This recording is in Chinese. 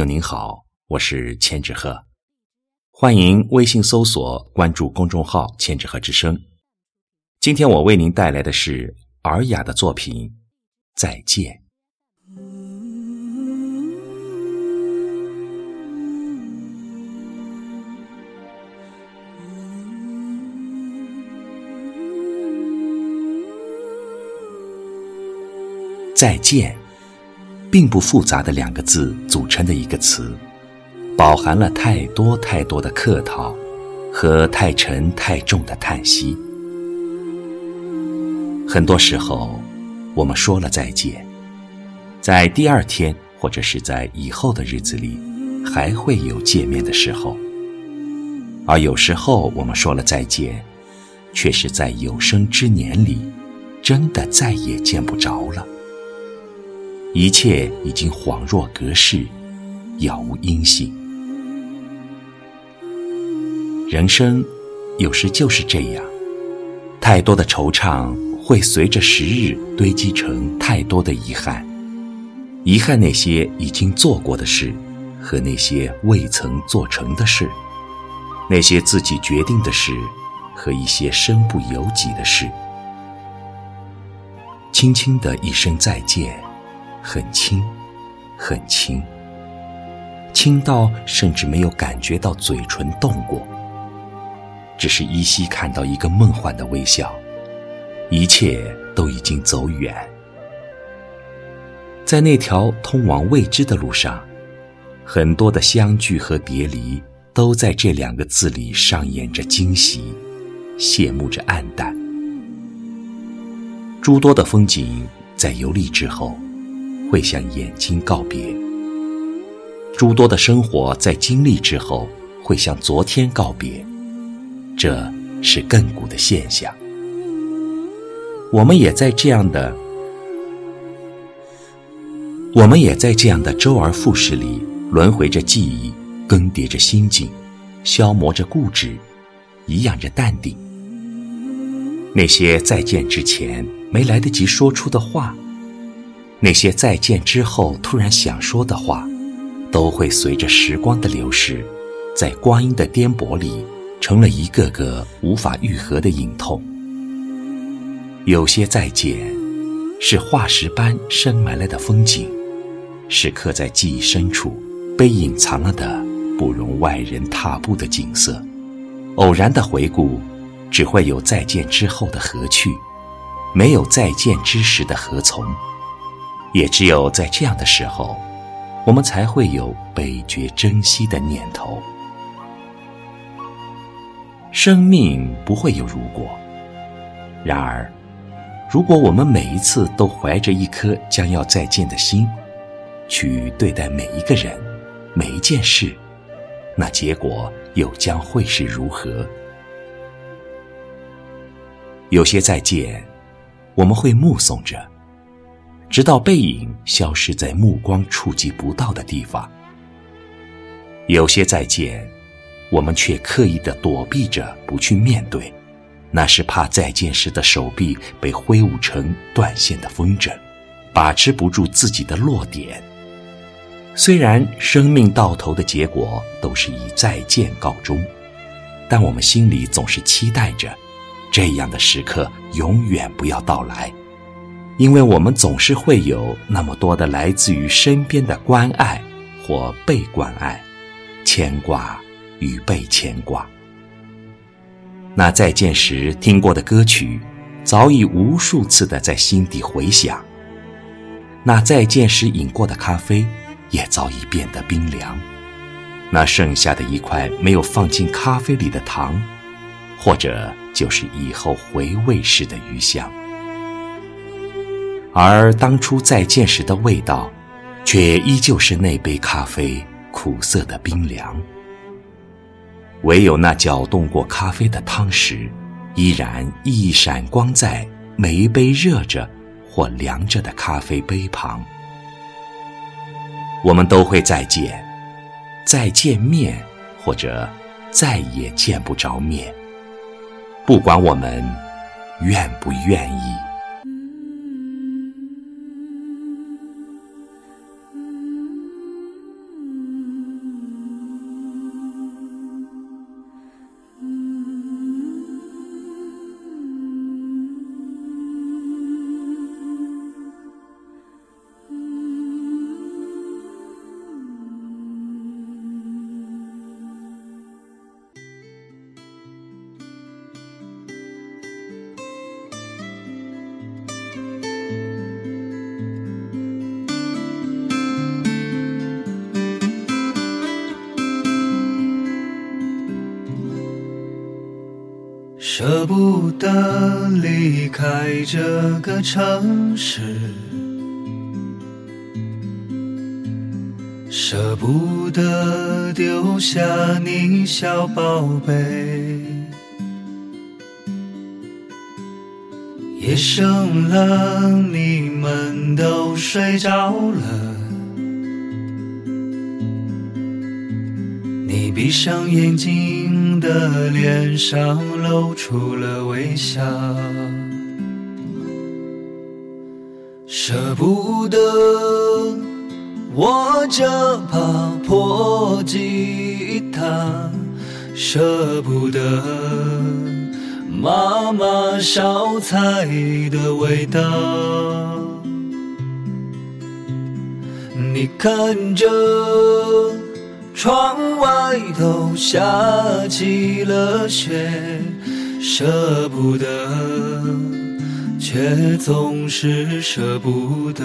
友您好，我是千纸鹤，欢迎微信搜索关注公众号“千纸鹤之声”。今天我为您带来的是尔雅的作品《再见》。再见，并不复杂的两个字组成的一个词，饱含了太多太多的客套和太沉太重的叹息。很多时候，我们说了再见，在第二天或者是在以后的日子里，还会有见面的时候；而有时候，我们说了再见，却是在有生之年里，真的再也见不着了。一切已经恍若隔世，杳无音信。人生有时就是这样，太多的惆怅会随着时日堆积成太多的遗憾，遗憾那些已经做过的事，和那些未曾做成的事，那些自己决定的事，和一些身不由己的事。轻轻的一声再见。很轻，很轻，轻到甚至没有感觉到嘴唇动过，只是依稀看到一个梦幻的微笑，一切都已经走远。在那条通往未知的路上，很多的相聚和别离，都在这两个字里上演着惊喜，谢幕着黯淡。诸多的风景在游历之后。会向眼睛告别，诸多的生活在经历之后会向昨天告别，这是亘古的现象。我们也在这样的，我们也在这样的周而复始里轮回着记忆，更迭着心境，消磨着固执，颐养着淡定。那些再见之前没来得及说出的话。那些再见之后突然想说的话，都会随着时光的流逝，在光阴的颠簸里，成了一个个无法愈合的隐痛。有些再见，是化石般深埋了的风景，是刻在记忆深处、被隐藏了的不容外人踏步的景色。偶然的回顾，只会有再见之后的何去，没有再见之时的何从。也只有在这样的时候，我们才会有倍觉珍惜的念头。生命不会有如果，然而，如果我们每一次都怀着一颗将要再见的心，去对待每一个人、每一件事，那结果又将会是如何？有些再见，我们会目送着。直到背影消失在目光触及不到的地方，有些再见，我们却刻意的躲避着不去面对，那是怕再见时的手臂被挥舞成断线的风筝，把持不住自己的落点。虽然生命到头的结果都是以再见告终，但我们心里总是期待着，这样的时刻永远不要到来。因为我们总是会有那么多的来自于身边的关爱或被关爱、牵挂与被牵挂。那再见时听过的歌曲，早已无数次的在心底回响；那再见时饮过的咖啡，也早已变得冰凉；那剩下的一块没有放进咖啡里的糖，或者就是以后回味时的余香。而当初再见时的味道，却依旧是那杯咖啡苦涩的冰凉。唯有那搅动过咖啡的汤匙，依然一闪光在每一杯热着或凉着的咖啡杯旁。我们都会再见，再见面，或者再也见不着面。不管我们愿不愿意。舍不得离开这个城市，舍不得丢下你小宝贝。夜深了，你们都睡着了。闭上眼睛的脸上露出了微笑，舍不得我这把破吉他，舍不得妈妈烧菜的味道，你看着。窗外都下起了雪，舍不得，却总是舍不得。